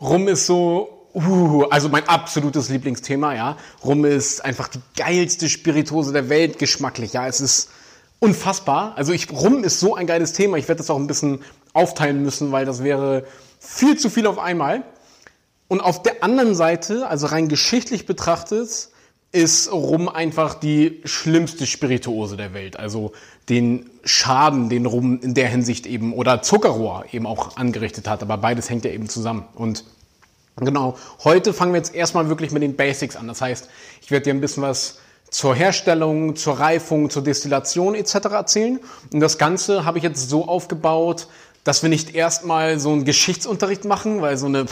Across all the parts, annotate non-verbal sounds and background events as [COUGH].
Rum ist so, uh, also mein absolutes Lieblingsthema, ja. Rum ist einfach die geilste Spirituose der Welt, geschmacklich, ja. Es ist unfassbar. Also ich, Rum ist so ein geiles Thema. Ich werde das auch ein bisschen aufteilen müssen, weil das wäre viel zu viel auf einmal. Und auf der anderen Seite, also rein geschichtlich betrachtet, ist Rum einfach die schlimmste Spirituose der Welt. Also den Schaden, den Rum in der Hinsicht eben oder Zuckerrohr eben auch angerichtet hat. Aber beides hängt ja eben zusammen. Und genau, heute fangen wir jetzt erstmal wirklich mit den Basics an. Das heißt, ich werde dir ein bisschen was zur Herstellung, zur Reifung, zur Destillation etc. erzählen. Und das Ganze habe ich jetzt so aufgebaut, dass wir nicht erstmal so einen Geschichtsunterricht machen, weil so eine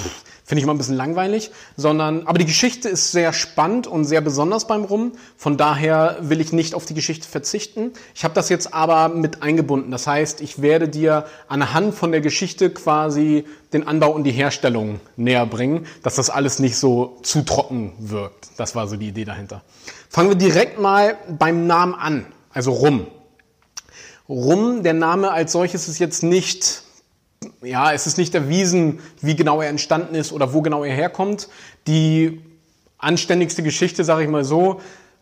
finde ich mal ein bisschen langweilig, sondern aber die Geschichte ist sehr spannend und sehr besonders beim Rum. Von daher will ich nicht auf die Geschichte verzichten. Ich habe das jetzt aber mit eingebunden. Das heißt, ich werde dir anhand von der Geschichte quasi den Anbau und die Herstellung näher bringen, dass das alles nicht so zu trocken wirkt. Das war so die Idee dahinter. Fangen wir direkt mal beim Namen an, also Rum. Rum, der Name als solches ist jetzt nicht, ja, es ist nicht erwiesen, wie genau er entstanden ist oder wo genau er herkommt. Die anständigste Geschichte, sage ich mal so,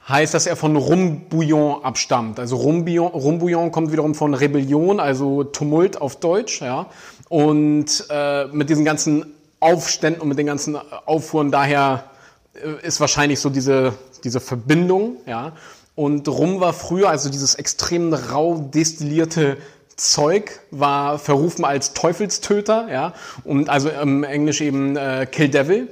heißt, dass er von Rumbouillon abstammt. Also Rumbouillon, kommt wiederum von Rebellion, also Tumult auf Deutsch, ja. Und äh, mit diesen ganzen Aufständen und mit den ganzen Auffuhren, daher äh, ist wahrscheinlich so diese, diese Verbindung, ja. Und Rum war früher, also dieses extrem rau destillierte Zeug war verrufen als Teufelstöter, ja, und also im Englisch eben äh, Kill Devil.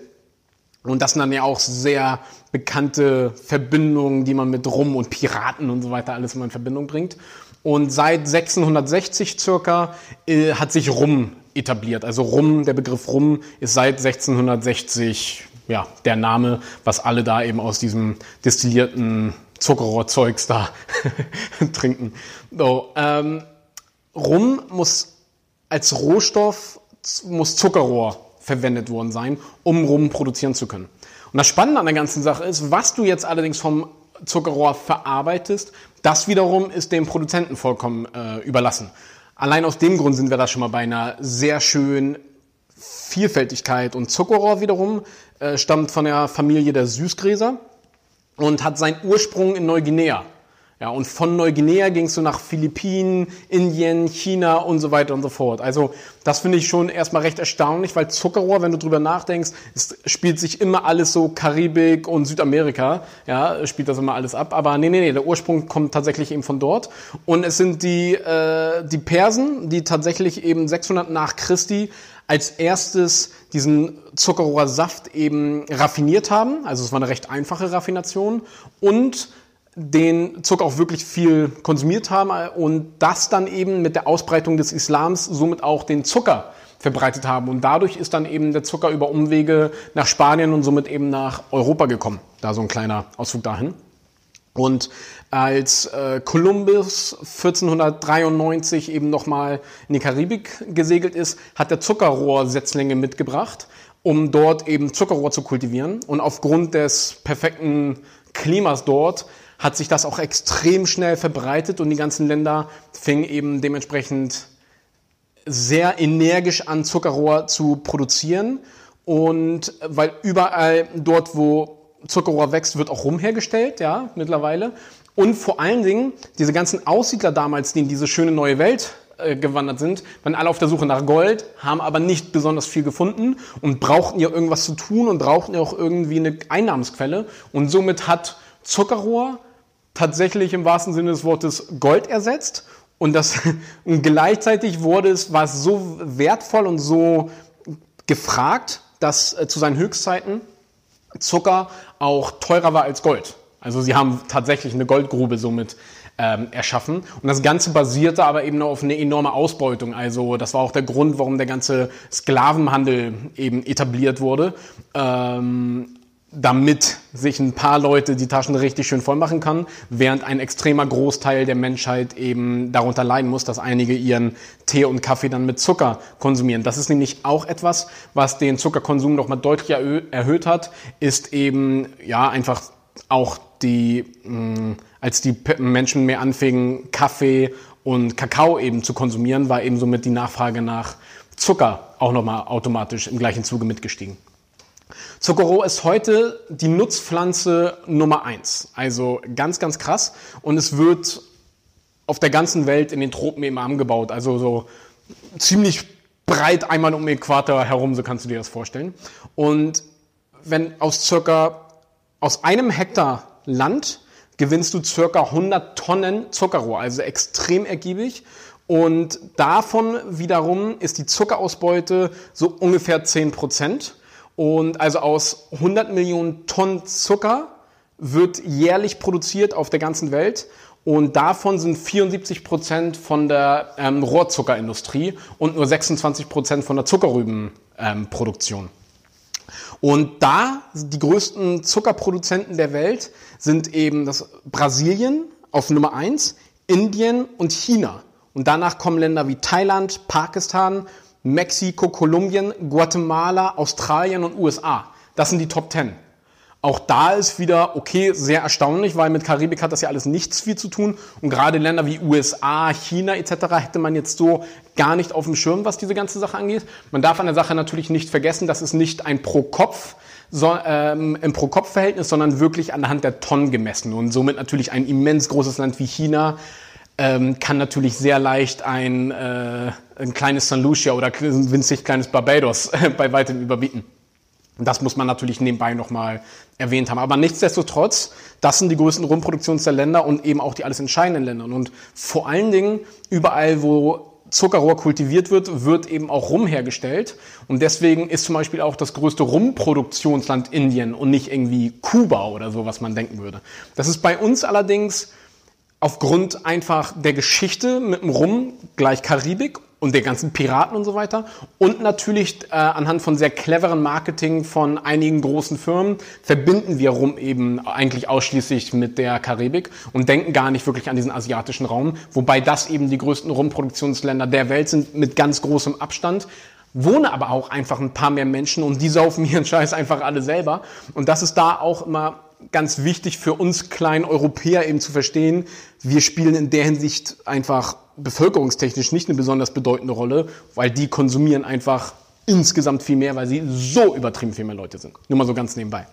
Und das sind dann ja auch sehr bekannte Verbindungen, die man mit Rum und Piraten und so weiter alles immer in Verbindung bringt. Und seit 1660 circa äh, hat sich Rum etabliert. Also Rum, der Begriff Rum ist seit 1660 ja, der Name, was alle da eben aus diesem destillierten Zuckerrohrzeugs da [LAUGHS] trinken. So, ähm, Rum muss als Rohstoff muss Zuckerrohr verwendet worden sein, um Rum produzieren zu können. Und das Spannende an der ganzen Sache ist, was du jetzt allerdings vom Zuckerrohr verarbeitest, das wiederum ist dem Produzenten vollkommen äh, überlassen. Allein aus dem Grund sind wir da schon mal bei einer sehr schönen Vielfältigkeit. Und Zuckerrohr wiederum äh, stammt von der Familie der Süßgräser und hat seinen Ursprung in Neuguinea. Ja, und von Neuguinea ging es so nach Philippinen, Indien, China und so weiter und so fort. Also das finde ich schon erstmal recht erstaunlich, weil Zuckerrohr, wenn du drüber nachdenkst, es spielt sich immer alles so Karibik und Südamerika, ja, spielt das immer alles ab. Aber nee, nee, nee, der Ursprung kommt tatsächlich eben von dort. Und es sind die, äh, die Persen, die tatsächlich eben 600 nach Christi als erstes diesen Zuckerrohrsaft eben raffiniert haben. Also es war eine recht einfache Raffination und den Zucker auch wirklich viel konsumiert haben und das dann eben mit der Ausbreitung des Islams somit auch den Zucker verbreitet haben. Und dadurch ist dann eben der Zucker über Umwege nach Spanien und somit eben nach Europa gekommen. Da so ein kleiner Ausflug dahin. Und als äh, Kolumbus 1493 eben nochmal in die Karibik gesegelt ist, hat er Zuckerrohrsetzlinge mitgebracht, um dort eben Zuckerrohr zu kultivieren. Und aufgrund des perfekten Klimas dort hat sich das auch extrem schnell verbreitet und die ganzen Länder fingen eben dementsprechend sehr energisch an, Zuckerrohr zu produzieren. Und weil überall dort, wo Zuckerrohr wächst, wird auch Rum hergestellt, ja, mittlerweile. Und vor allen Dingen, diese ganzen Aussiedler damals, die in diese schöne neue Welt äh, gewandert sind, waren alle auf der Suche nach Gold, haben aber nicht besonders viel gefunden und brauchten ja irgendwas zu tun und brauchten ja auch irgendwie eine Einnahmensquelle. Und somit hat Zuckerrohr tatsächlich im wahrsten Sinne des Wortes Gold ersetzt. Und, das, [LAUGHS] und gleichzeitig wurde es, war es so wertvoll und so gefragt, dass äh, zu seinen Höchstzeiten Zucker auch teurer war als Gold. Also sie haben tatsächlich eine Goldgrube somit ähm, erschaffen. Und das Ganze basierte aber eben auf eine enorme Ausbeutung. Also das war auch der Grund, warum der ganze Sklavenhandel eben etabliert wurde. Ähm, damit sich ein paar Leute die Taschen richtig schön voll machen kann, während ein extremer Großteil der Menschheit eben darunter leiden muss, dass einige ihren Tee und Kaffee dann mit Zucker konsumieren. Das ist nämlich auch etwas, was den Zuckerkonsum nochmal deutlich erhöht hat, ist eben ja einfach auch die, mh, als die Menschen mehr anfingen, Kaffee und Kakao eben zu konsumieren, war eben somit die Nachfrage nach Zucker auch nochmal automatisch im gleichen Zuge mitgestiegen. Zuckerrohr ist heute die Nutzpflanze Nummer eins. Also ganz, ganz krass. Und es wird auf der ganzen Welt in den Tropen eben angebaut. Also so ziemlich breit einmal um den Äquator herum, so kannst du dir das vorstellen. Und wenn aus circa, aus einem Hektar Land gewinnst du circa 100 Tonnen Zuckerrohr, also extrem ergiebig. Und davon wiederum ist die Zuckerausbeute so ungefähr 10 Prozent. Und also aus 100 Millionen Tonnen Zucker wird jährlich produziert auf der ganzen Welt. Und davon sind 74 Prozent von der ähm, Rohrzuckerindustrie und nur 26 Prozent von der Zuckerrübenproduktion. Ähm, und da die größten Zuckerproduzenten der Welt sind eben das Brasilien auf Nummer eins, Indien und China. Und danach kommen Länder wie Thailand, Pakistan, Mexiko, Kolumbien, Guatemala, Australien und USA. Das sind die Top Ten. Auch da ist wieder, okay, sehr erstaunlich, weil mit Karibik hat das ja alles nichts viel zu tun. Und gerade Länder wie USA, China etc. hätte man jetzt so gar nicht auf dem Schirm, was diese ganze Sache angeht. Man darf an der Sache natürlich nicht vergessen, das ist nicht ein Pro-Kopf, so, ähm, im Pro-Kopf-Verhältnis, sondern wirklich anhand der Tonnen gemessen. Und somit natürlich ein immens großes Land wie China ähm, kann natürlich sehr leicht ein, äh, ein kleines St. Lucia oder ein winzig kleines Barbados [LAUGHS] bei weitem überbieten. Das muss man natürlich nebenbei nochmal erwähnt haben. Aber nichtsdestotrotz, das sind die größten Rumproduktionsländer und eben auch die alles entscheidenden Länder. Und vor allen Dingen überall, wo Zuckerrohr kultiviert wird, wird eben auch Rum hergestellt. Und deswegen ist zum Beispiel auch das größte Rumproduktionsland Indien und nicht irgendwie Kuba oder so, was man denken würde. Das ist bei uns allerdings aufgrund einfach der Geschichte mit dem Rum gleich Karibik und der ganzen Piraten und so weiter und natürlich äh, anhand von sehr cleveren Marketing von einigen großen Firmen verbinden wir Rum eben eigentlich ausschließlich mit der Karibik und denken gar nicht wirklich an diesen asiatischen Raum, wobei das eben die größten Rumproduktionsländer der Welt sind mit ganz großem Abstand wohne aber auch einfach ein paar mehr Menschen und die saufen [LAUGHS] ihren Scheiß einfach alle selber. Und das ist da auch immer ganz wichtig für uns kleinen Europäer eben zu verstehen, wir spielen in der Hinsicht einfach bevölkerungstechnisch nicht eine besonders bedeutende Rolle, weil die konsumieren einfach insgesamt viel mehr, weil sie so übertrieben viel mehr Leute sind. Nur mal so ganz nebenbei.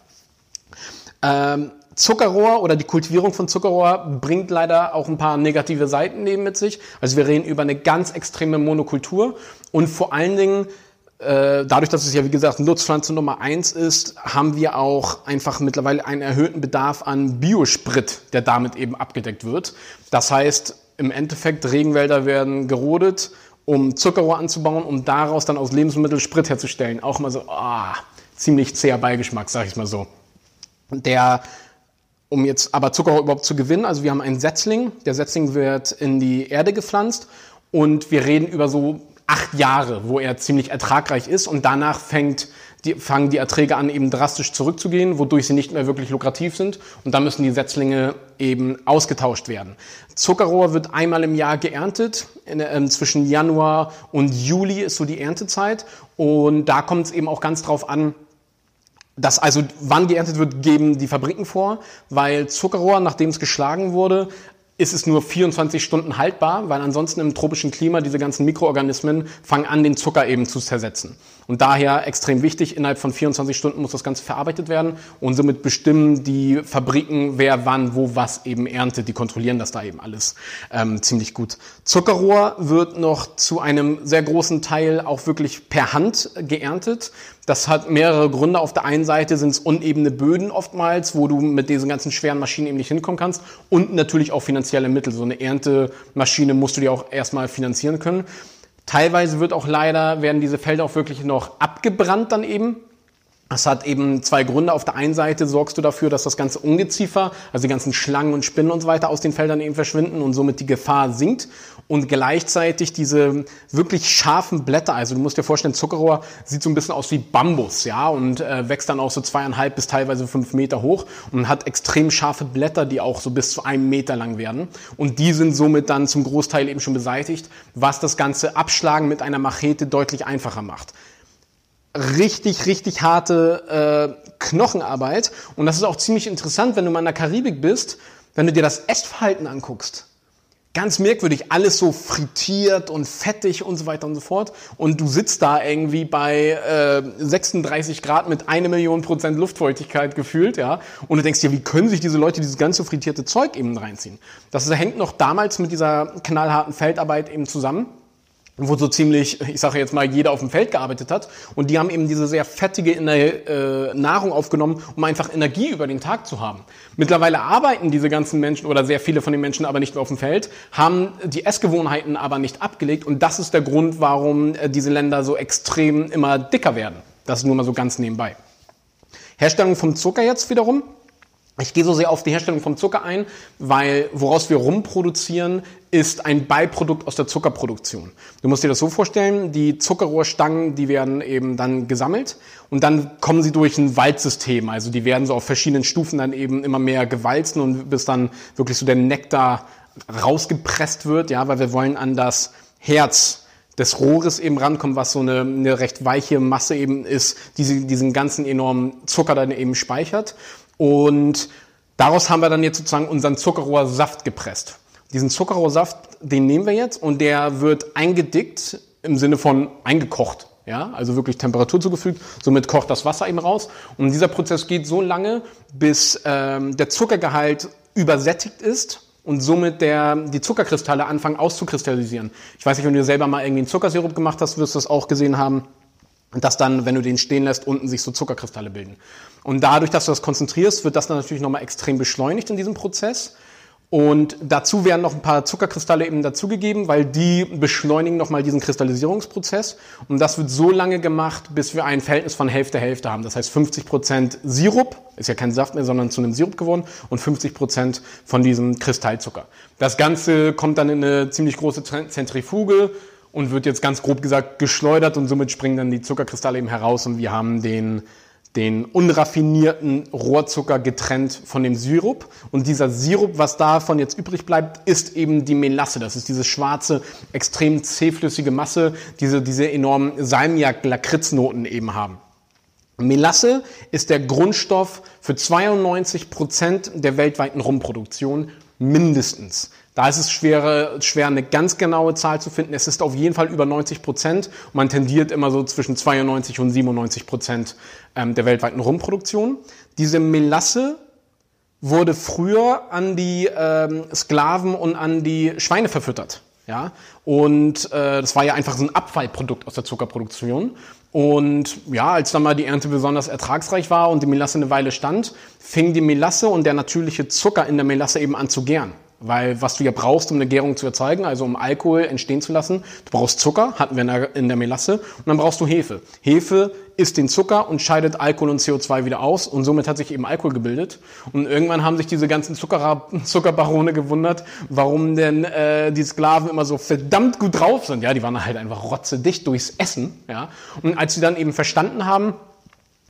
Ähm, Zuckerrohr oder die Kultivierung von Zuckerrohr bringt leider auch ein paar negative Seiten neben mit sich. Also wir reden über eine ganz extreme Monokultur und vor allen Dingen dadurch, dass es ja wie gesagt Nutzpflanze Nummer eins ist, haben wir auch einfach mittlerweile einen erhöhten Bedarf an Biosprit, der damit eben abgedeckt wird. Das heißt, im Endeffekt Regenwälder werden gerodet, um Zuckerrohr anzubauen, um daraus dann aus Lebensmitteln Sprit herzustellen. Auch mal so, ah, ziemlich zäher Beigeschmack, sag ich mal so. Der um jetzt aber Zuckerrohr überhaupt zu gewinnen, also wir haben einen Setzling, der Setzling wird in die Erde gepflanzt und wir reden über so acht Jahre, wo er ziemlich ertragreich ist und danach fängt die, fangen die Erträge an, eben drastisch zurückzugehen, wodurch sie nicht mehr wirklich lukrativ sind und dann müssen die Setzlinge eben ausgetauscht werden. Zuckerrohr wird einmal im Jahr geerntet, in, äh, zwischen Januar und Juli ist so die Erntezeit und da kommt es eben auch ganz drauf an, das also, wann geerntet wird, geben die Fabriken vor, weil Zuckerrohr, nachdem es geschlagen wurde, ist es nur 24 Stunden haltbar, weil ansonsten im tropischen Klima diese ganzen Mikroorganismen fangen an, den Zucker eben zu zersetzen. Und daher extrem wichtig, innerhalb von 24 Stunden muss das Ganze verarbeitet werden und somit bestimmen die Fabriken, wer wann, wo, was eben erntet. Die kontrollieren das da eben alles ähm, ziemlich gut. Zuckerrohr wird noch zu einem sehr großen Teil auch wirklich per Hand geerntet. Das hat mehrere Gründe. Auf der einen Seite sind es unebene Böden oftmals, wo du mit diesen ganzen schweren Maschinen eben nicht hinkommen kannst. Und natürlich auch finanzielle Mittel. So eine Erntemaschine musst du dir auch erstmal finanzieren können. Teilweise wird auch leider, werden diese Felder auch wirklich noch abgebrannt dann eben. Das hat eben zwei Gründe. Auf der einen Seite sorgst du dafür, dass das ganze Ungeziefer, also die ganzen Schlangen und Spinnen und so weiter aus den Feldern eben verschwinden und somit die Gefahr sinkt. Und gleichzeitig diese wirklich scharfen Blätter, also du musst dir vorstellen, Zuckerrohr sieht so ein bisschen aus wie Bambus, ja, und äh, wächst dann auch so zweieinhalb bis teilweise fünf Meter hoch und hat extrem scharfe Blätter, die auch so bis zu einem Meter lang werden. Und die sind somit dann zum Großteil eben schon beseitigt, was das ganze Abschlagen mit einer Machete deutlich einfacher macht richtig, richtig harte äh, Knochenarbeit. Und das ist auch ziemlich interessant, wenn du mal in der Karibik bist, wenn du dir das Essverhalten anguckst. ganz merkwürdig, alles so frittiert und fettig und so weiter und so fort. Und du sitzt da irgendwie bei äh, 36 Grad mit eine Million Prozent Luftfeuchtigkeit gefühlt, ja. Und du denkst dir, wie können sich diese Leute dieses ganze frittierte Zeug eben reinziehen? Das hängt noch damals mit dieser knallharten Feldarbeit eben zusammen wo so ziemlich, ich sage jetzt mal, jeder auf dem Feld gearbeitet hat. Und die haben eben diese sehr fettige äh, Nahrung aufgenommen, um einfach Energie über den Tag zu haben. Mittlerweile arbeiten diese ganzen Menschen oder sehr viele von den Menschen aber nicht mehr auf dem Feld, haben die Essgewohnheiten aber nicht abgelegt. Und das ist der Grund, warum äh, diese Länder so extrem immer dicker werden. Das ist nur mal so ganz nebenbei. Herstellung vom Zucker jetzt wiederum. Ich gehe so sehr auf die Herstellung vom Zucker ein, weil woraus wir rumproduzieren, ist ein Beiprodukt aus der Zuckerproduktion. Du musst dir das so vorstellen, die Zuckerrohrstangen, die werden eben dann gesammelt und dann kommen sie durch ein Waldsystem. Also die werden so auf verschiedenen Stufen dann eben immer mehr gewalzen und bis dann wirklich so der Nektar rausgepresst wird, ja, weil wir wollen an das Herz des Rohres eben rankommen, was so eine, eine recht weiche Masse eben ist, die diesen ganzen enormen Zucker dann eben speichert. Und daraus haben wir dann jetzt sozusagen unseren Zuckerrohrsaft gepresst. Diesen Zuckerrohrsaft, den nehmen wir jetzt und der wird eingedickt im Sinne von eingekocht. Ja, also wirklich Temperatur zugefügt, somit kocht das Wasser eben raus. Und dieser Prozess geht so lange, bis ähm, der Zuckergehalt übersättigt ist und somit der, die Zuckerkristalle anfangen auszukristallisieren. Ich weiß nicht, wenn du selber mal irgendwie einen Zuckersirup gemacht hast, wirst du das auch gesehen haben dass dann, wenn du den stehen lässt, unten sich so Zuckerkristalle bilden. Und dadurch, dass du das konzentrierst, wird das dann natürlich nochmal extrem beschleunigt in diesem Prozess. Und dazu werden noch ein paar Zuckerkristalle eben dazugegeben, weil die beschleunigen nochmal diesen Kristallisierungsprozess. Und das wird so lange gemacht, bis wir ein Verhältnis von Hälfte-Hälfte haben. Das heißt 50 Prozent Sirup, ist ja kein Saft mehr, sondern zu einem Sirup geworden, und 50 Prozent von diesem Kristallzucker. Das Ganze kommt dann in eine ziemlich große Zentrifuge, und wird jetzt ganz grob gesagt geschleudert und somit springen dann die Zuckerkristalle eben heraus und wir haben den, den unraffinierten Rohrzucker getrennt von dem Sirup. Und dieser Sirup, was davon jetzt übrig bleibt, ist eben die Melasse. Das ist diese schwarze, extrem zähflüssige Masse, diese, diese enormen Salmiak-Lakritznoten eben haben. Melasse ist der Grundstoff für 92 Prozent der weltweiten Rumproduktion mindestens. Da ist es schwer, schwer, eine ganz genaue Zahl zu finden. Es ist auf jeden Fall über 90 Prozent. Man tendiert immer so zwischen 92 und 97 Prozent ähm, der weltweiten Rumproduktion. Diese Melasse wurde früher an die ähm, Sklaven und an die Schweine verfüttert. Ja? Und äh, das war ja einfach so ein Abfallprodukt aus der Zuckerproduktion. Und ja, als dann mal die Ernte besonders ertragsreich war und die Melasse eine Weile stand, fing die Melasse und der natürliche Zucker in der Melasse eben an zu gären. Weil was du ja brauchst, um eine Gärung zu erzeugen, also um Alkohol entstehen zu lassen, du brauchst Zucker, hatten wir in der, Melasse, und dann brauchst du Hefe. Hefe isst den Zucker und scheidet Alkohol und CO2 wieder aus und somit hat sich eben Alkohol gebildet. Und irgendwann haben sich diese ganzen Zucker, Zuckerbarone gewundert, warum denn äh, die Sklaven immer so verdammt gut drauf sind. Ja, die waren halt einfach rotzedicht durchs Essen. Ja, und als sie dann eben verstanden haben,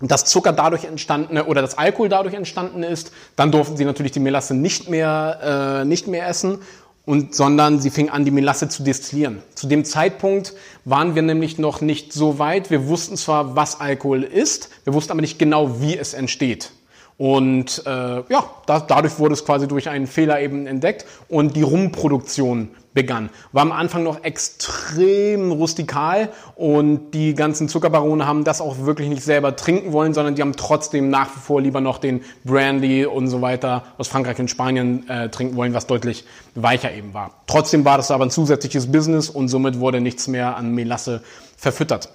dass Zucker dadurch entstanden oder das Alkohol dadurch entstanden ist, dann durften sie natürlich die Melasse nicht mehr, äh, nicht mehr essen, und, sondern sie fing an, die Melasse zu destillieren. Zu dem Zeitpunkt waren wir nämlich noch nicht so weit. Wir wussten zwar, was Alkohol ist, wir wussten aber nicht genau, wie es entsteht. Und äh, ja, da, dadurch wurde es quasi durch einen Fehler eben entdeckt und die Rumproduktion begann. War am Anfang noch extrem rustikal und die ganzen Zuckerbarone haben das auch wirklich nicht selber trinken wollen, sondern die haben trotzdem nach wie vor lieber noch den Brandy und so weiter aus Frankreich und Spanien äh, trinken wollen, was deutlich weicher eben war. Trotzdem war das aber ein zusätzliches Business und somit wurde nichts mehr an Melasse verfüttert.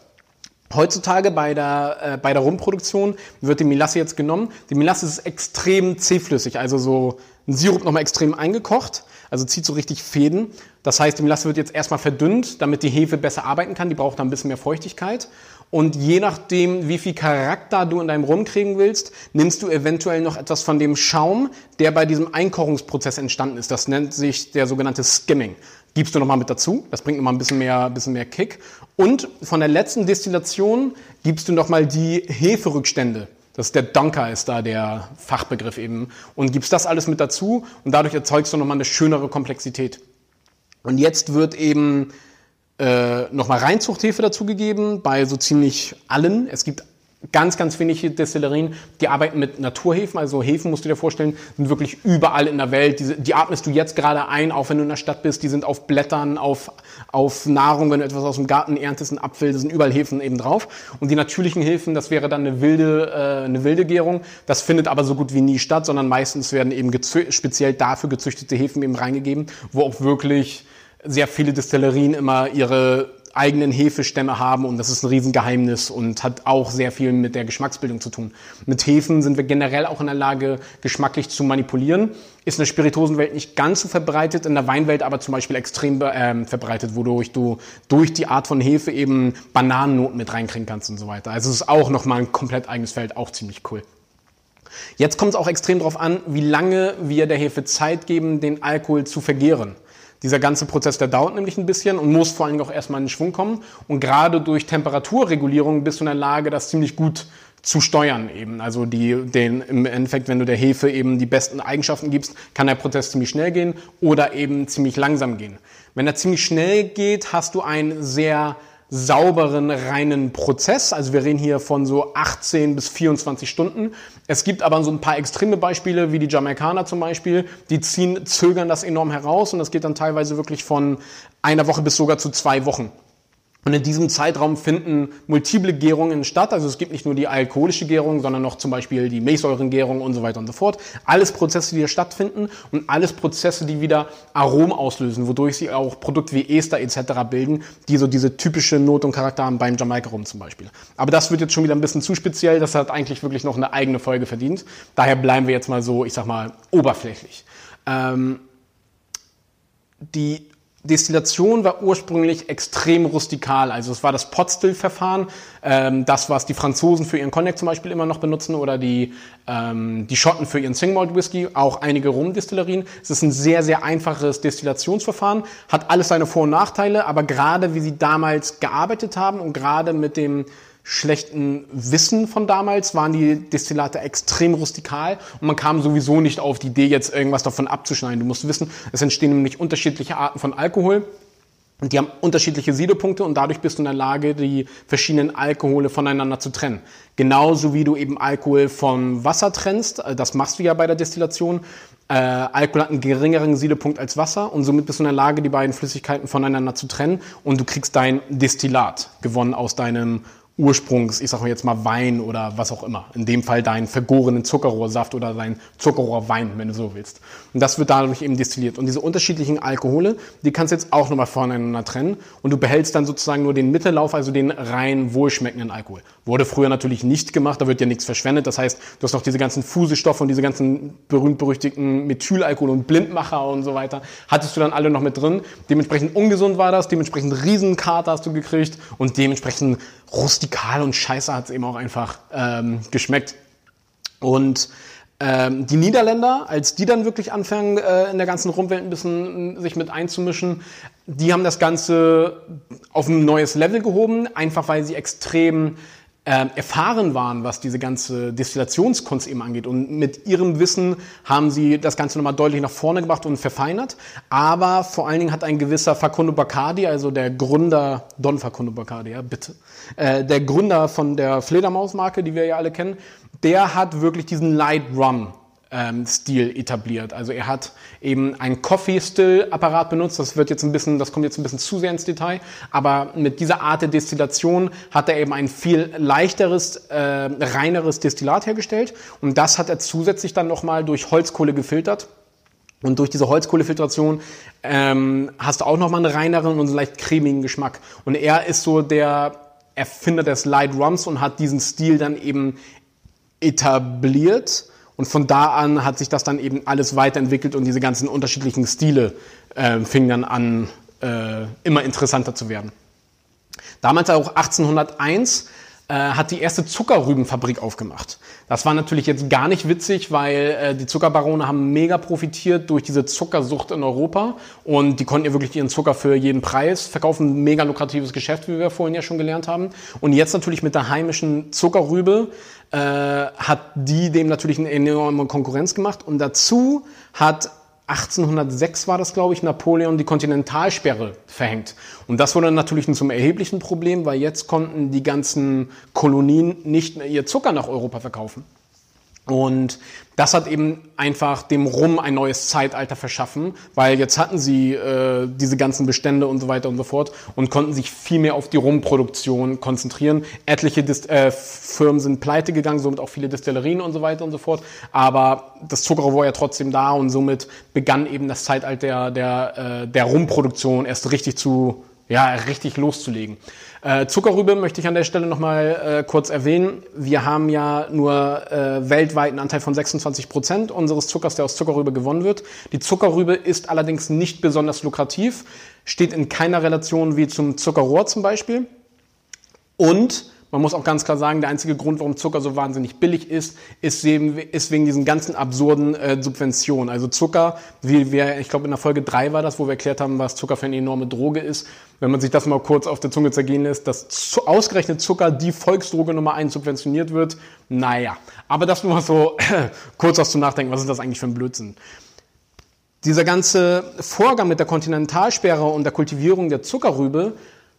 Heutzutage bei der, äh, bei der Rumproduktion wird die Melasse jetzt genommen. Die Melasse ist extrem zähflüssig, also so ein Sirup nochmal extrem eingekocht also zieht so richtig Fäden. Das heißt, die Melasse wird jetzt erstmal verdünnt, damit die Hefe besser arbeiten kann. Die braucht dann ein bisschen mehr Feuchtigkeit. Und je nachdem, wie viel Charakter du in deinem Rum kriegen willst, nimmst du eventuell noch etwas von dem Schaum, der bei diesem Einkochungsprozess entstanden ist. Das nennt sich der sogenannte Skimming. Gibst du nochmal mit dazu. Das bringt nochmal ein bisschen mehr, bisschen mehr Kick. Und von der letzten Destillation gibst du nochmal die Heferückstände das ist der Dunker, ist da der Fachbegriff eben. Und gibst das alles mit dazu und dadurch erzeugst du nochmal eine schönere Komplexität. Und jetzt wird eben äh, nochmal Reinzuchthefe dazugegeben bei so ziemlich allen. Es gibt ganz, ganz wenige Destillerien, die arbeiten mit Naturhefen. Also Hefen, musst du dir vorstellen, sind wirklich überall in der Welt. Die, die atmest du jetzt gerade ein, auch wenn du in der Stadt bist. Die sind auf Blättern, auf, auf Nahrung, wenn du etwas aus dem Garten erntest, ein Apfel, da sind überall Hefen eben drauf. Und die natürlichen Hefen, das wäre dann eine wilde, äh, eine wilde Gärung. Das findet aber so gut wie nie statt, sondern meistens werden eben speziell dafür gezüchtete Hefen eben reingegeben, wo auch wirklich sehr viele Destillerien immer ihre eigenen Hefestämme haben und das ist ein Riesengeheimnis und hat auch sehr viel mit der Geschmacksbildung zu tun. Mit Hefen sind wir generell auch in der Lage, geschmacklich zu manipulieren. Ist in der Spiritosenwelt nicht ganz so verbreitet, in der Weinwelt aber zum Beispiel extrem äh, verbreitet, wodurch du durch die Art von Hefe eben Bananennoten mit reinkriegen kannst und so weiter. Also es ist auch nochmal ein komplett eigenes Feld, auch ziemlich cool. Jetzt kommt es auch extrem darauf an, wie lange wir der Hefe Zeit geben, den Alkohol zu vergehren. Dieser ganze Prozess, der dauert nämlich ein bisschen und muss vor allen Dingen auch erstmal in den Schwung kommen. Und gerade durch Temperaturregulierung bist du in der Lage, das ziemlich gut zu steuern eben. Also die, den, im Endeffekt, wenn du der Hefe eben die besten Eigenschaften gibst, kann der Prozess ziemlich schnell gehen oder eben ziemlich langsam gehen. Wenn er ziemlich schnell geht, hast du ein sehr sauberen, reinen Prozess. Also wir reden hier von so 18 bis 24 Stunden. Es gibt aber so ein paar extreme Beispiele, wie die Jamaikaner zum Beispiel, die ziehen, zögern das enorm heraus und das geht dann teilweise wirklich von einer Woche bis sogar zu zwei Wochen. Und in diesem Zeitraum finden multiple Gärungen statt. Also es gibt nicht nur die alkoholische Gärung, sondern noch zum Beispiel die Milchsäurengärung und so weiter und so fort. Alles Prozesse, die hier stattfinden und alles Prozesse, die wieder Aromen auslösen, wodurch sie auch Produkte wie Ester etc. bilden, die so diese typische Not und Charakter haben beim Jamaika Rum zum Beispiel. Aber das wird jetzt schon wieder ein bisschen zu speziell. Das hat eigentlich wirklich noch eine eigene Folge verdient. Daher bleiben wir jetzt mal so, ich sag mal, oberflächlich. Ähm, die Destillation war ursprünglich extrem rustikal. Also es war das Potstill-Verfahren, ähm, das, was die Franzosen für ihren Cognac zum Beispiel immer noch benutzen oder die, ähm, die Schotten für ihren Singmalt Whisky, auch einige Rumdestillerien. Es ist ein sehr, sehr einfaches Destillationsverfahren, hat alles seine Vor- und Nachteile, aber gerade wie sie damals gearbeitet haben und gerade mit dem schlechten Wissen von damals waren die Destillate extrem rustikal und man kam sowieso nicht auf die Idee, jetzt irgendwas davon abzuschneiden. Du musst wissen, es entstehen nämlich unterschiedliche Arten von Alkohol. Und die haben unterschiedliche Siedepunkte und dadurch bist du in der Lage, die verschiedenen Alkohole voneinander zu trennen. Genauso wie du eben Alkohol vom Wasser trennst, äh, das machst du ja bei der Destillation. Äh, Alkohol hat einen geringeren Siedepunkt als Wasser und somit bist du in der Lage, die beiden Flüssigkeiten voneinander zu trennen und du kriegst dein Destillat gewonnen aus deinem Ursprungs, ich sag mal jetzt mal Wein oder was auch immer. In dem Fall deinen vergorenen Zuckerrohrsaft oder dein Zuckerrohrwein, wenn du so willst. Und das wird dadurch eben destilliert. Und diese unterschiedlichen Alkohole, die kannst du jetzt auch nochmal voneinander trennen. Und du behältst dann sozusagen nur den Mittellauf, also den rein wohlschmeckenden Alkohol. Wurde früher natürlich nicht gemacht, da wird ja nichts verschwendet. Das heißt, du hast noch diese ganzen Fusestoffe und diese ganzen berühmt-berüchtigten Methylalkohol und Blindmacher und so weiter. Hattest du dann alle noch mit drin. Dementsprechend ungesund war das, dementsprechend Riesenkater hast du gekriegt und dementsprechend rustikal und scheiße hat es eben auch einfach ähm, geschmeckt. Und ähm, die Niederländer, als die dann wirklich anfangen, äh, in der ganzen Rumwelt ein bisschen sich mit einzumischen, die haben das Ganze auf ein neues Level gehoben, einfach weil sie extrem äh, erfahren waren, was diese ganze Destillationskunst eben angeht. Und mit ihrem Wissen haben sie das Ganze nochmal deutlich nach vorne gebracht und verfeinert. Aber vor allen Dingen hat ein gewisser Facundo Bacardi, also der Gründer, Don Facundo Bacardi, ja, bitte, äh, der Gründer von der Fledermausmarke, die wir ja alle kennen, der hat wirklich diesen Light Rum ähm, Stil etabliert. Also er hat eben einen Coffee-Still-Apparat benutzt. Das wird jetzt ein bisschen, das kommt jetzt ein bisschen zu sehr ins Detail. Aber mit dieser Art der Destillation hat er eben ein viel leichteres, äh, reineres Destillat hergestellt. Und das hat er zusätzlich dann nochmal durch Holzkohle gefiltert. Und durch diese Holzkohlefiltration ähm, hast du auch nochmal einen reineren und leicht cremigen Geschmack. Und er ist so der Erfinder des Light Rums und hat diesen Stil dann eben etabliert und von da an hat sich das dann eben alles weiterentwickelt und diese ganzen unterschiedlichen Stile äh, fingen dann an, äh, immer interessanter zu werden. Damals auch 1801 äh, hat die erste Zuckerrübenfabrik aufgemacht. Das war natürlich jetzt gar nicht witzig, weil äh, die Zuckerbarone haben mega profitiert durch diese Zuckersucht in Europa und die konnten ja wirklich ihren Zucker für jeden Preis verkaufen. Mega lukratives Geschäft, wie wir vorhin ja schon gelernt haben. Und jetzt natürlich mit der heimischen Zuckerrübe äh, hat die dem natürlich eine enorme Konkurrenz gemacht und dazu hat 1806 war das, glaube ich, Napoleon die Kontinentalsperre verhängt. Und das wurde natürlich zum erheblichen Problem, weil jetzt konnten die ganzen Kolonien nicht mehr ihr Zucker nach Europa verkaufen. Und das hat eben einfach dem Rum ein neues Zeitalter verschaffen, weil jetzt hatten sie äh, diese ganzen Bestände und so weiter und so fort und konnten sich viel mehr auf die Rumproduktion konzentrieren. Etliche Dist äh, Firmen sind pleite gegangen, somit auch viele Destillerien und so weiter und so fort. Aber das Zuckerrohr war ja trotzdem da und somit begann eben das Zeitalter der, der, äh, der Rumproduktion erst richtig zu ja, richtig loszulegen. Äh, Zuckerrübe möchte ich an der Stelle nochmal äh, kurz erwähnen. Wir haben ja nur äh, weltweit einen Anteil von 26 Prozent unseres Zuckers, der aus Zuckerrübe gewonnen wird. Die Zuckerrübe ist allerdings nicht besonders lukrativ, steht in keiner Relation wie zum Zuckerrohr zum Beispiel. Und man muss auch ganz klar sagen, der einzige Grund, warum Zucker so wahnsinnig billig ist, ist, eben, ist wegen diesen ganzen absurden äh, Subventionen. Also Zucker, wie wir, ich glaube in der Folge 3 war das, wo wir erklärt haben, was Zucker für eine enorme Droge ist. Wenn man sich das mal kurz auf der Zunge zergehen lässt, dass zu, ausgerechnet Zucker die Volksdroge Nummer 1 subventioniert wird, naja. Aber das nur mal so [CLEARS THROAT] kurz was zum Nachdenken, was ist das eigentlich für ein Blödsinn? Dieser ganze Vorgang mit der Kontinentalsperre und der Kultivierung der Zuckerrübe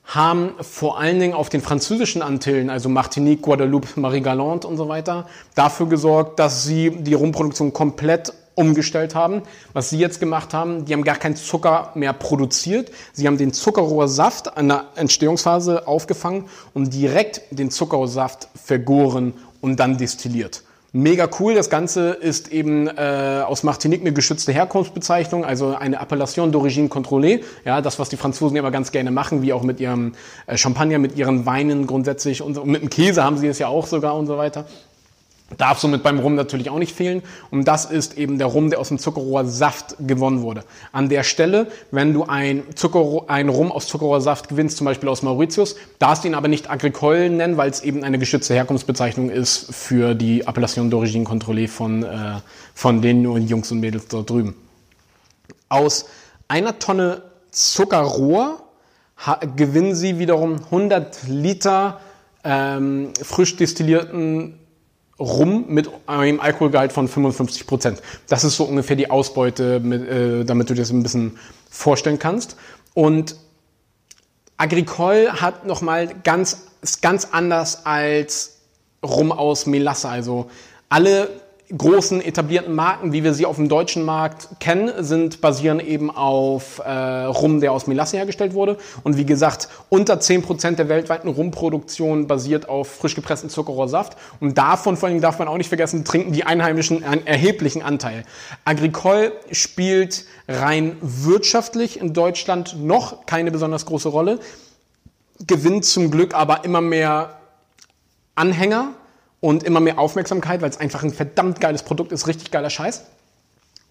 haben vor allen Dingen auf den französischen Antillen, also Martinique, Guadeloupe, Marie-Galante und so weiter, dafür gesorgt, dass sie die Rumproduktion komplett umgestellt haben. Was sie jetzt gemacht haben, die haben gar keinen Zucker mehr produziert. Sie haben den Zuckerrohrsaft an der Entstehungsphase aufgefangen und direkt den Zuckerrohrsaft vergoren und dann destilliert. Mega cool. Das Ganze ist eben äh, aus Martinique eine geschützte Herkunftsbezeichnung, also eine Appellation d'origine contrôlée. Ja, das, was die Franzosen immer ganz gerne machen, wie auch mit ihrem äh, Champagner, mit ihren Weinen grundsätzlich und, und mit dem Käse haben sie es ja auch sogar und so weiter. Darf somit beim Rum natürlich auch nicht fehlen. Und das ist eben der Rum, der aus dem Zuckerrohrsaft gewonnen wurde. An der Stelle, wenn du ein, Zuckerrohr, ein Rum aus Zuckerrohrsaft gewinnst, zum Beispiel aus Mauritius, darfst du ihn aber nicht Agricole nennen, weil es eben eine geschützte Herkunftsbezeichnung ist für die Appellation d'origine contrôlée von, äh, von den Jungs und Mädels dort drüben. Aus einer Tonne Zuckerrohr gewinnen sie wiederum 100 Liter ähm, frisch destillierten rum mit einem Alkoholgehalt von 55 Prozent. Das ist so ungefähr die Ausbeute, mit, äh, damit du dir das ein bisschen vorstellen kannst. Und Agricole hat nochmal ganz, ist ganz anders als Rum aus Melasse. Also alle großen etablierten Marken, wie wir sie auf dem deutschen Markt kennen, sind basieren eben auf äh, Rum, der aus Melasse hergestellt wurde. Und wie gesagt, unter 10% der weltweiten Rumproduktion basiert auf frisch gepressten Zuckerrohrsaft. Und davon vor allem darf man auch nicht vergessen, trinken die Einheimischen einen erheblichen Anteil. Agricole spielt rein wirtschaftlich in Deutschland noch keine besonders große Rolle, gewinnt zum Glück aber immer mehr Anhänger und immer mehr Aufmerksamkeit, weil es einfach ein verdammt geiles Produkt ist, richtig geiler Scheiß.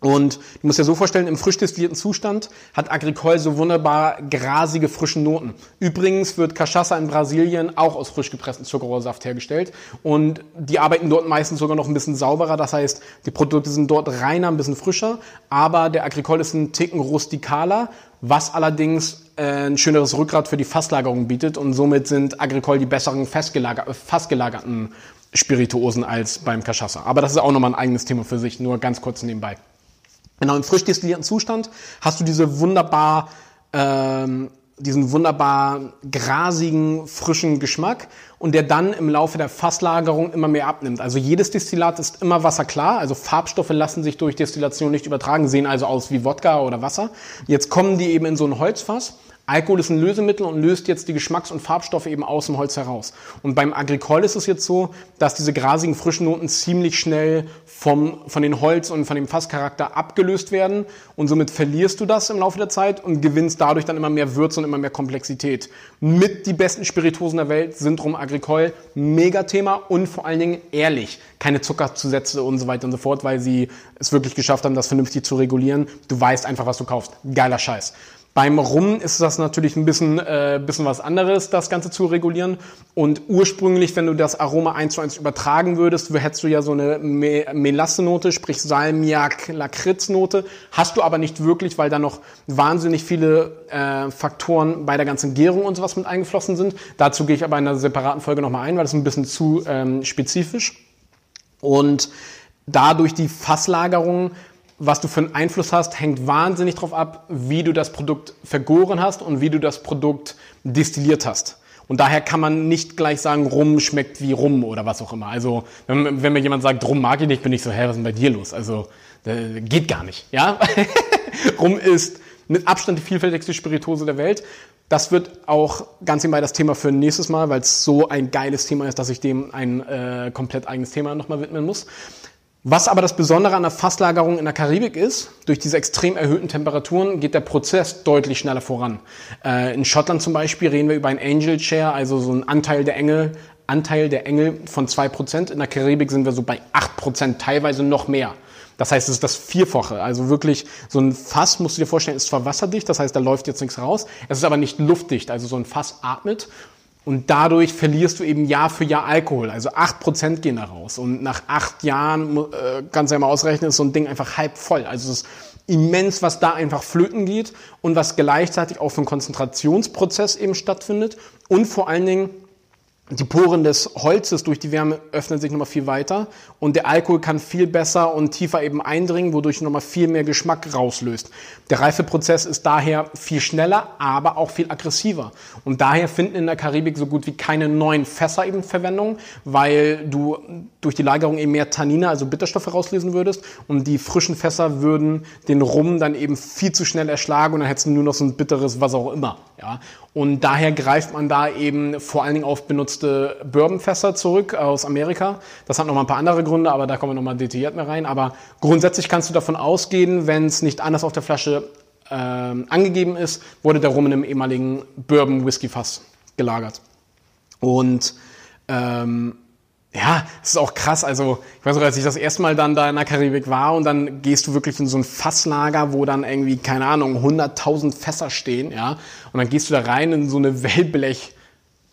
Und du musst dir so vorstellen, im frisch destillierten Zustand hat Agricole so wunderbar grasige, frischen Noten. Übrigens wird Cachaça in Brasilien auch aus frisch gepresstem Zuckerrohrsaft hergestellt. Und die arbeiten dort meistens sogar noch ein bisschen sauberer. Das heißt, die Produkte sind dort reiner, ein bisschen frischer. Aber der Agricole ist ein Ticken rustikaler, was allerdings äh, ein schöneres Rückgrat für die Fasslagerung bietet. Und somit sind Agricole die besseren festgelagerten Spirituosen als beim Cachaça. Aber das ist auch nochmal ein eigenes Thema für sich, nur ganz kurz nebenbei. Genau, im frisch destillierten Zustand hast du diese wunderbar, ähm, diesen wunderbar grasigen, frischen Geschmack und der dann im Laufe der Fasslagerung immer mehr abnimmt. Also jedes Destillat ist immer wasserklar, also Farbstoffe lassen sich durch Destillation nicht übertragen, sehen also aus wie Wodka oder Wasser. Jetzt kommen die eben in so ein Holzfass Alkohol ist ein Lösemittel und löst jetzt die Geschmacks- und Farbstoffe eben aus dem Holz heraus. Und beim Agricole ist es jetzt so, dass diese grasigen frischen Noten ziemlich schnell vom, von den Holz- und von dem Fasscharakter abgelöst werden. Und somit verlierst du das im Laufe der Zeit und gewinnst dadurch dann immer mehr Würze und immer mehr Komplexität. Mit die besten Spiritosen der Welt sind rum Agricole. Megathema und vor allen Dingen ehrlich. Keine Zuckerzusätze und so weiter und so fort, weil sie es wirklich geschafft haben, das vernünftig zu regulieren. Du weißt einfach, was du kaufst. Geiler Scheiß. Beim Rum ist das natürlich ein bisschen, äh, bisschen was anderes, das Ganze zu regulieren. Und ursprünglich, wenn du das Aroma eins zu eins übertragen würdest, hättest du ja so eine Me Melasse-Note, sprich Salmiak, Lakritz-Note. Hast du aber nicht wirklich, weil da noch wahnsinnig viele äh, Faktoren bei der ganzen Gärung und sowas mit eingeflossen sind. Dazu gehe ich aber in einer separaten Folge nochmal ein, weil das ist ein bisschen zu ähm, spezifisch. Und dadurch die Fasslagerung was du für einen Einfluss hast, hängt wahnsinnig darauf ab, wie du das Produkt vergoren hast und wie du das Produkt destilliert hast. Und daher kann man nicht gleich sagen, Rum schmeckt wie Rum oder was auch immer. Also wenn, wenn mir jemand sagt, Rum mag ich nicht, bin ich so, hä, was ist denn bei dir los? Also äh, geht gar nicht. Ja? [LAUGHS] Rum ist mit Abstand die vielfältigste Spirituose der Welt. Das wird auch ganz nebenbei das Thema für nächstes Mal, weil es so ein geiles Thema ist, dass ich dem ein äh, komplett eigenes Thema nochmal widmen muss. Was aber das Besondere an der Fasslagerung in der Karibik ist, durch diese extrem erhöhten Temperaturen geht der Prozess deutlich schneller voran. Äh, in Schottland zum Beispiel reden wir über ein Angel Share, also so ein Anteil der Engel, Anteil der Engel von zwei Prozent. In der Karibik sind wir so bei acht Prozent, teilweise noch mehr. Das heißt, es ist das Vierfache. Also wirklich, so ein Fass, musst du dir vorstellen, ist zwar wasserdicht, das heißt, da läuft jetzt nichts raus. Es ist aber nicht luftdicht. Also so ein Fass atmet und dadurch verlierst du eben Jahr für Jahr Alkohol. Also acht Prozent gehen da raus. Und nach acht Jahren, äh, kannst du ja mal ausrechnen, ist so ein Ding einfach halb voll. Also es ist immens, was da einfach flöten geht und was gleichzeitig auch für einen Konzentrationsprozess eben stattfindet. Und vor allen Dingen die Poren des Holzes durch die Wärme öffnen sich nochmal viel weiter und der Alkohol kann viel besser und tiefer eben eindringen, wodurch nochmal viel mehr Geschmack rauslöst. Der Reifeprozess ist daher viel schneller, aber auch viel aggressiver. Und daher finden in der Karibik so gut wie keine neuen Fässer eben Verwendung, weil du durch die Lagerung eben mehr Tannine, also Bitterstoffe rauslesen würdest und die frischen Fässer würden den Rum dann eben viel zu schnell erschlagen und dann hättest du nur noch so ein bitteres was auch immer. Ja? Und daher greift man da eben vor allen Dingen auf benutzte Bourbonfässer zurück aus Amerika. Das hat noch mal ein paar andere Gründe, aber da kommen wir noch mal detailliert mehr rein. Aber grundsätzlich kannst du davon ausgehen, wenn es nicht anders auf der Flasche äh, angegeben ist, wurde der Rum in einem ehemaligen Bourbon-Whisky-Fass gelagert. Und ähm, ja, es ist auch krass. Also, ich weiß noch, als ich das erste Mal dann da in der Karibik war und dann gehst du wirklich in so ein Fasslager, wo dann irgendwie, keine Ahnung, 100.000 Fässer stehen, ja. Und dann gehst du da rein in so eine Wellblech,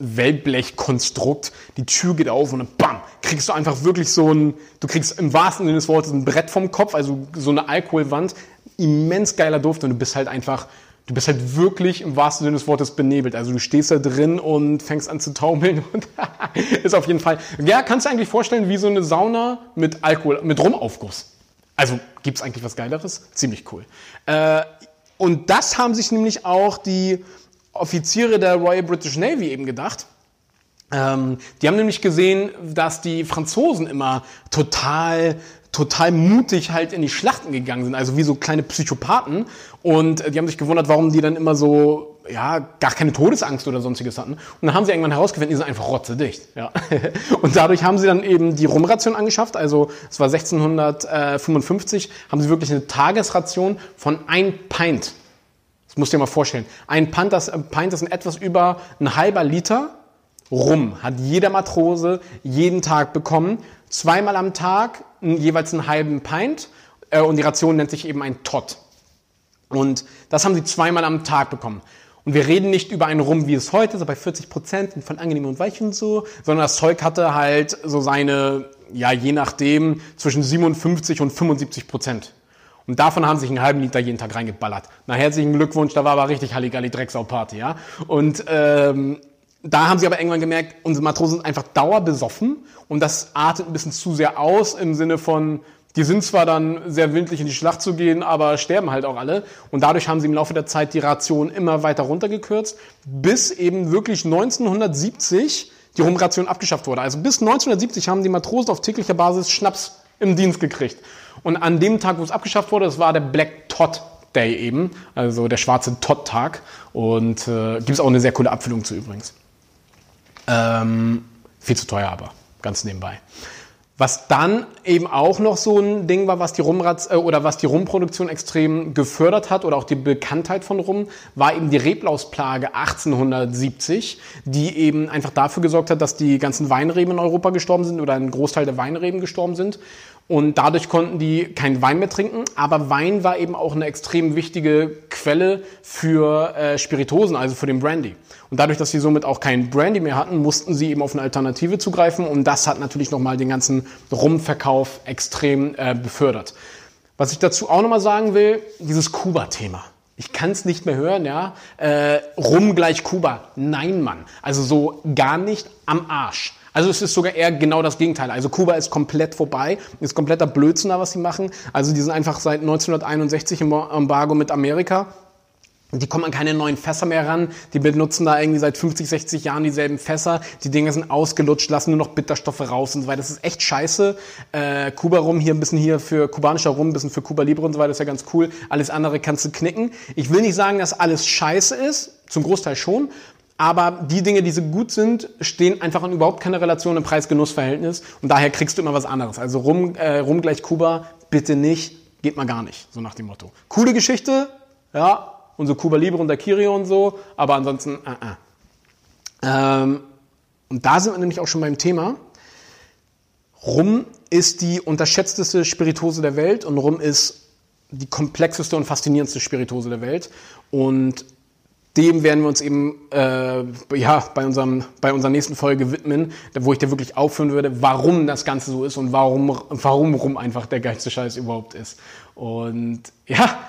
Wellblechkonstrukt. Die Tür geht auf und dann bam, kriegst du einfach wirklich so ein, du kriegst im wahrsten Sinne des Wortes ein Brett vom Kopf, also so eine Alkoholwand. Immens geiler Duft und du bist halt einfach du bist halt wirklich im wahrsten Sinne des Wortes benebelt. Also du stehst da drin und fängst an zu taumeln [LAUGHS] und [LAUGHS] ist auf jeden Fall. Ja, kannst du eigentlich vorstellen, wie so eine Sauna mit Alkohol, mit Rumaufguss. Also gibt's eigentlich was Geileres? Ziemlich cool. Äh, und das haben sich nämlich auch die Offiziere der Royal British Navy eben gedacht. Ähm, die haben nämlich gesehen, dass die Franzosen immer total total mutig halt in die Schlachten gegangen sind, also wie so kleine Psychopathen. Und äh, die haben sich gewundert, warum die dann immer so, ja, gar keine Todesangst oder sonstiges hatten. Und dann haben sie irgendwann herausgefunden, die sind einfach rotzedicht. Ja. [LAUGHS] Und dadurch haben sie dann eben die Rumration angeschafft. Also es war 1655, haben sie wirklich eine Tagesration von ein Pint. Das musst du dir mal vorstellen. Ein Pint, das, Pint, das sind etwas über ein halber Liter Rum. Hat jeder Matrose jeden Tag bekommen. Zweimal am Tag jeweils einen halben Pint äh, und die Ration nennt sich eben ein Tot. Und das haben sie zweimal am Tag bekommen. Und wir reden nicht über einen Rum, wie es heute, so bei 40 Prozent von angenehm und weich und so, sondern das Zeug hatte halt so seine, ja, je nachdem, zwischen 57 und 75 Prozent. Und davon haben sich einen halben Liter jeden Tag reingeballert. Na, herzlichen Glückwunsch, da war aber richtig Halligalli Drecksau-Party, ja. Und ähm, da haben sie aber irgendwann gemerkt, unsere Matrosen sind einfach dauerbesoffen und das artet ein bisschen zu sehr aus im Sinne von, die sind zwar dann sehr willentlich in die Schlacht zu gehen, aber sterben halt auch alle. Und dadurch haben sie im Laufe der Zeit die Ration immer weiter runtergekürzt, bis eben wirklich 1970 die Rumration abgeschafft wurde. Also bis 1970 haben die Matrosen auf täglicher Basis Schnaps im Dienst gekriegt. Und an dem Tag, wo es abgeschafft wurde, das war der Black Todd Day eben, also der schwarze Todd-Tag. Und äh, gibt es auch eine sehr coole Abfüllung zu übrigens. Ähm, viel zu teuer aber, ganz nebenbei. Was dann eben auch noch so ein Ding war, was die Rumrats äh, oder was die Rumproduktion extrem gefördert hat oder auch die Bekanntheit von Rum, war eben die Reblausplage 1870, die eben einfach dafür gesorgt hat, dass die ganzen Weinreben in Europa gestorben sind oder ein Großteil der Weinreben gestorben sind und dadurch konnten die keinen Wein mehr trinken. Aber Wein war eben auch eine extrem wichtige Quelle für äh, Spiritosen, also für den Brandy. Und dadurch, dass sie somit auch keinen Brandy mehr hatten, mussten sie eben auf eine Alternative zugreifen. Und das hat natürlich nochmal den ganzen Rumverkauf extrem äh, befördert. Was ich dazu auch nochmal sagen will, dieses Kuba-Thema. Ich kann es nicht mehr hören, ja. Äh, Rum gleich Kuba. Nein, Mann. Also so gar nicht am Arsch. Also es ist sogar eher genau das Gegenteil. Also Kuba ist komplett vorbei, ist kompletter Blödsinn da, was sie machen. Also die sind einfach seit 1961 im Embargo mit Amerika. Die kommen an keine neuen Fässer mehr ran. Die benutzen da irgendwie seit 50, 60 Jahren dieselben Fässer. Die Dinger sind ausgelutscht, lassen nur noch Bitterstoffe raus und so weiter. Das ist echt scheiße. Äh, Kuba rum hier ein bisschen hier für kubanischer Rum, ein bisschen für Kuba Libre und so weiter. Ist ja ganz cool. Alles andere kannst du knicken. Ich will nicht sagen, dass alles scheiße ist. Zum Großteil schon. Aber die Dinge, die so gut sind, stehen einfach in überhaupt keine Relation im Preis-Genuss-Verhältnis. Und daher kriegst du immer was anderes. Also rum, äh, rum gleich Kuba, bitte nicht. Geht mal gar nicht. So nach dem Motto. Coole Geschichte. Ja, und so Cuba Libre und Dakirio und so, aber ansonsten, äh, äh. Ähm, und da sind wir nämlich auch schon beim Thema. Rum ist die unterschätzteste Spiritose der Welt und Rum ist die komplexeste und faszinierendste Spiritose der Welt. Und dem werden wir uns eben äh, ja, bei, unserem, bei unserer nächsten Folge widmen, wo ich dir wirklich aufführen würde, warum das Ganze so ist und warum, warum Rum einfach der geilste Scheiß überhaupt ist. Und ja,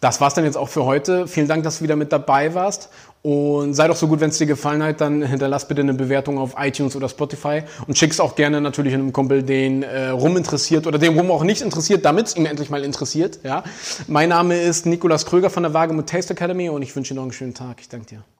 das war's dann jetzt auch für heute. Vielen Dank, dass du wieder mit dabei warst. Und sei doch so gut, wenn es dir gefallen hat, dann hinterlass bitte eine Bewertung auf iTunes oder Spotify und schick's auch gerne natürlich einem Kumpel, den äh, rum interessiert oder den rum auch nicht interessiert, damit es ihn endlich mal interessiert. Ja. Mein Name ist Nikolas Kröger von der Wagemut Taste Academy und ich wünsche dir noch einen schönen Tag. Ich danke dir.